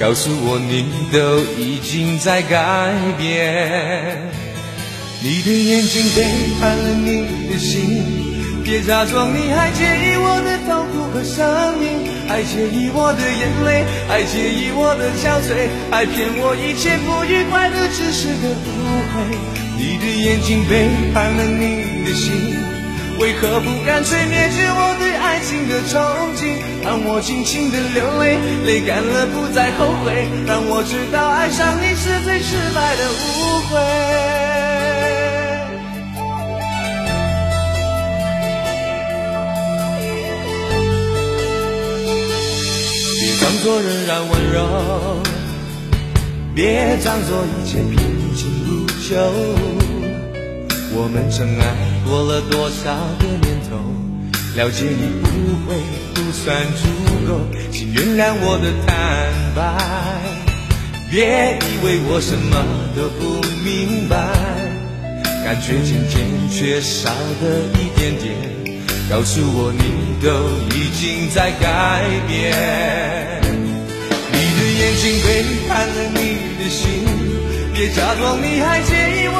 告诉我你都已经在改变，你的眼睛背叛了你的心。别假装你还介意我的痛苦和伤命，还介意我的眼泪，还介意我的憔悴，还骗我一切不愉快的只是个误会。你的眼睛背叛了你的心，为何不干脆灭绝我对爱情的憧憬？让我尽情的流泪，泪干了不再后悔，让我知道爱上你是最失败的误会。别装作仍然温柔，别装作一切平静如旧。我们曾爱过了多少个年头，了解你不会不算足够，请原谅我的坦白。别以为我什么都不明白，感觉渐渐缺少的一点点，告诉我你都已经在改变。你的眼睛背叛了你的心，别假装你还介意我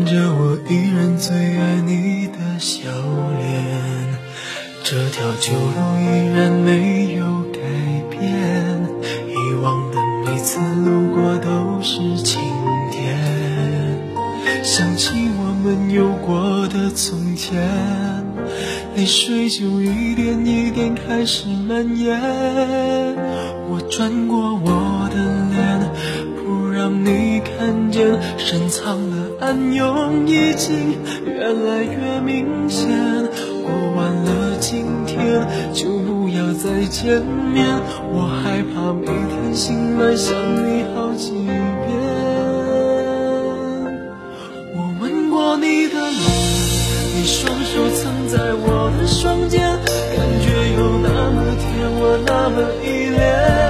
看着我依然最爱你的笑脸，这条旧路依然没有改变，以往的每次路过都是晴天，想起我们有过的从前，泪水就一点一点开始蔓延，我转过我的脸，不让你看见深藏的。暗涌已经越来越明显。过完了今天，就不要再见面。我害怕每天醒来想你好几遍。我吻过你的脸，你双手曾在我的双肩，感觉有那么甜，我那么依恋。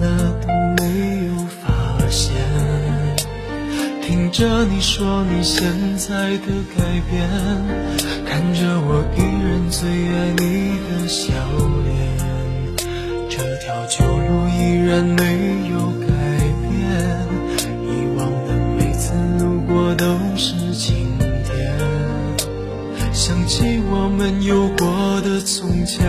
那都没有发现，听着你说你现在的改变，看着我依然最爱你的笑脸，这条旧路依然没有改变，以往的每次路过都是晴天，想起我们有过的从前，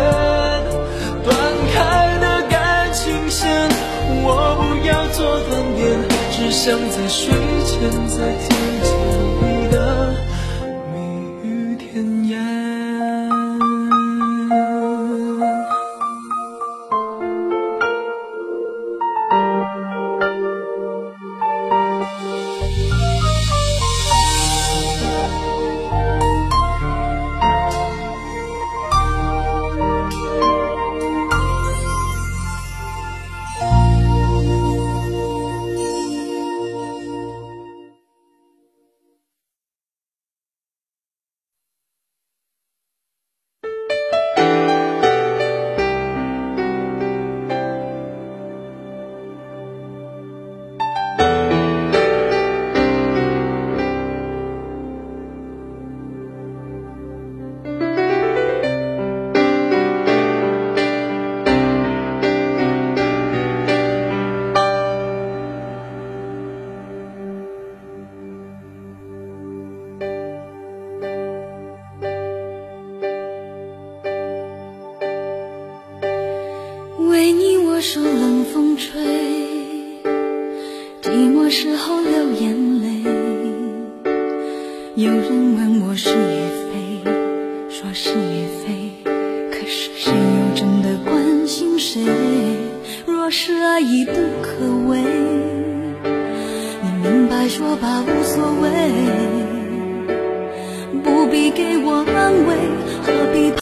做断念，只想在睡前再听。受冷风吹，寂寞时候流眼泪。有人问我是与非，说是与非，可是谁又真的关心谁？若是爱已不可为，你明白说吧，无所谓。